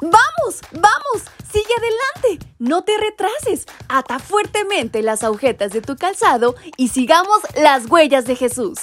¡Vamos! ¡Vamos! ¡Sigue adelante! No te retrases. Ata fuertemente las agujetas de tu calzado y sigamos las huellas de Jesús.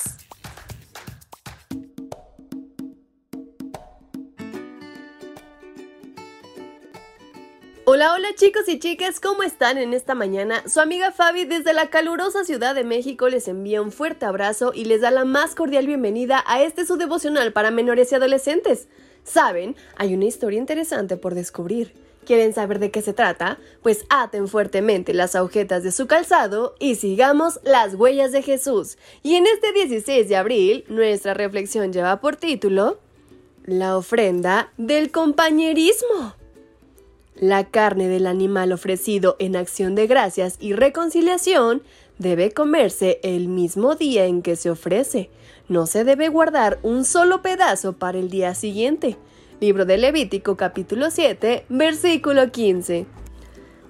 Hola, hola chicos y chicas, ¿cómo están en esta mañana? Su amiga Fabi desde la calurosa Ciudad de México les envía un fuerte abrazo y les da la más cordial bienvenida a este su devocional para menores y adolescentes. Saben, hay una historia interesante por descubrir. ¿Quieren saber de qué se trata? Pues aten fuertemente las agujetas de su calzado y sigamos las huellas de Jesús. Y en este 16 de abril, nuestra reflexión lleva por título La ofrenda del compañerismo. La carne del animal ofrecido en acción de gracias y reconciliación debe comerse el mismo día en que se ofrece. No se debe guardar un solo pedazo para el día siguiente. Libro de Levítico capítulo 7, versículo 15.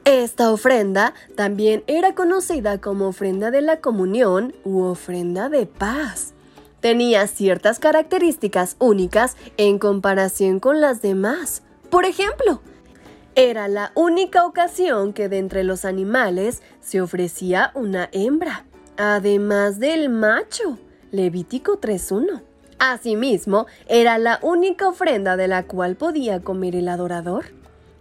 Esta ofrenda también era conocida como ofrenda de la comunión u ofrenda de paz. Tenía ciertas características únicas en comparación con las demás. Por ejemplo, era la única ocasión que de entre los animales se ofrecía una hembra, además del macho. Levítico 3.1. Asimismo, era la única ofrenda de la cual podía comer el adorador.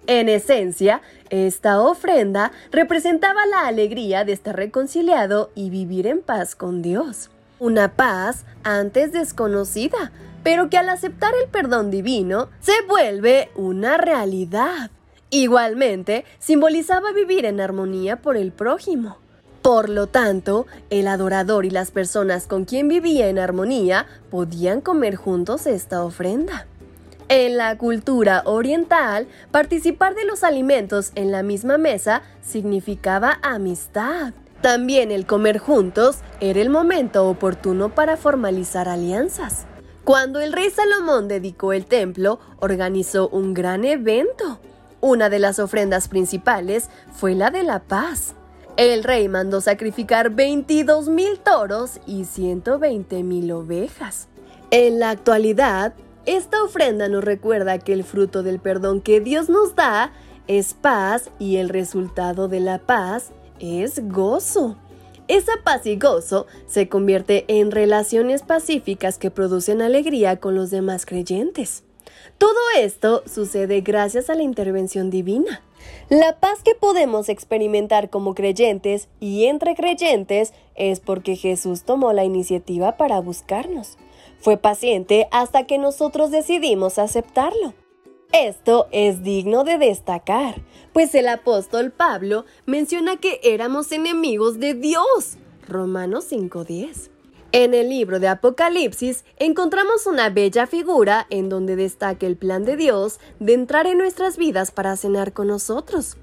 En esencia, esta ofrenda representaba la alegría de estar reconciliado y vivir en paz con Dios. Una paz antes desconocida, pero que al aceptar el perdón divino se vuelve una realidad. Igualmente, simbolizaba vivir en armonía por el prójimo. Por lo tanto, el adorador y las personas con quien vivía en armonía podían comer juntos esta ofrenda. En la cultura oriental, participar de los alimentos en la misma mesa significaba amistad. También el comer juntos era el momento oportuno para formalizar alianzas. Cuando el rey Salomón dedicó el templo, organizó un gran evento. Una de las ofrendas principales fue la de la paz. El rey mandó sacrificar 22 mil toros y 120 mil ovejas. En la actualidad, esta ofrenda nos recuerda que el fruto del perdón que Dios nos da es paz y el resultado de la paz es gozo. Esa paz y gozo se convierte en relaciones pacíficas que producen alegría con los demás creyentes. Todo esto sucede gracias a la intervención divina. La paz que podemos experimentar como creyentes y entre creyentes es porque Jesús tomó la iniciativa para buscarnos. Fue paciente hasta que nosotros decidimos aceptarlo. Esto es digno de destacar, pues el apóstol Pablo menciona que éramos enemigos de Dios. Romanos 5:10. En el libro de Apocalipsis encontramos una bella figura en donde destaca el plan de Dios de entrar en nuestras vidas para cenar con nosotros.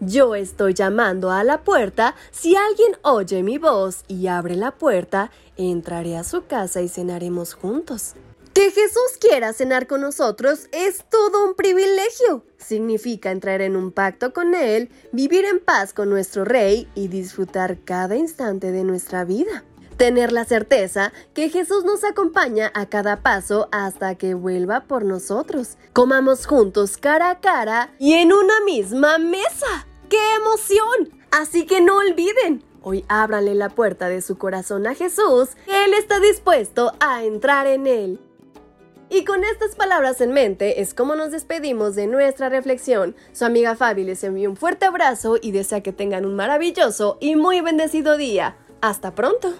Yo estoy llamando a la puerta, si alguien oye mi voz y abre la puerta, entraré a su casa y cenaremos juntos. Que Jesús quiera cenar con nosotros es todo un privilegio. Significa entrar en un pacto con Él, vivir en paz con nuestro Rey y disfrutar cada instante de nuestra vida tener la certeza que Jesús nos acompaña a cada paso hasta que vuelva por nosotros. Comamos juntos cara a cara y en una misma mesa. ¡Qué emoción! Así que no olviden, hoy ábranle la puerta de su corazón a Jesús, Él está dispuesto a entrar en él. Y con estas palabras en mente es como nos despedimos de nuestra reflexión. Su amiga Fabi les envía un fuerte abrazo y desea que tengan un maravilloso y muy bendecido día. Hasta pronto.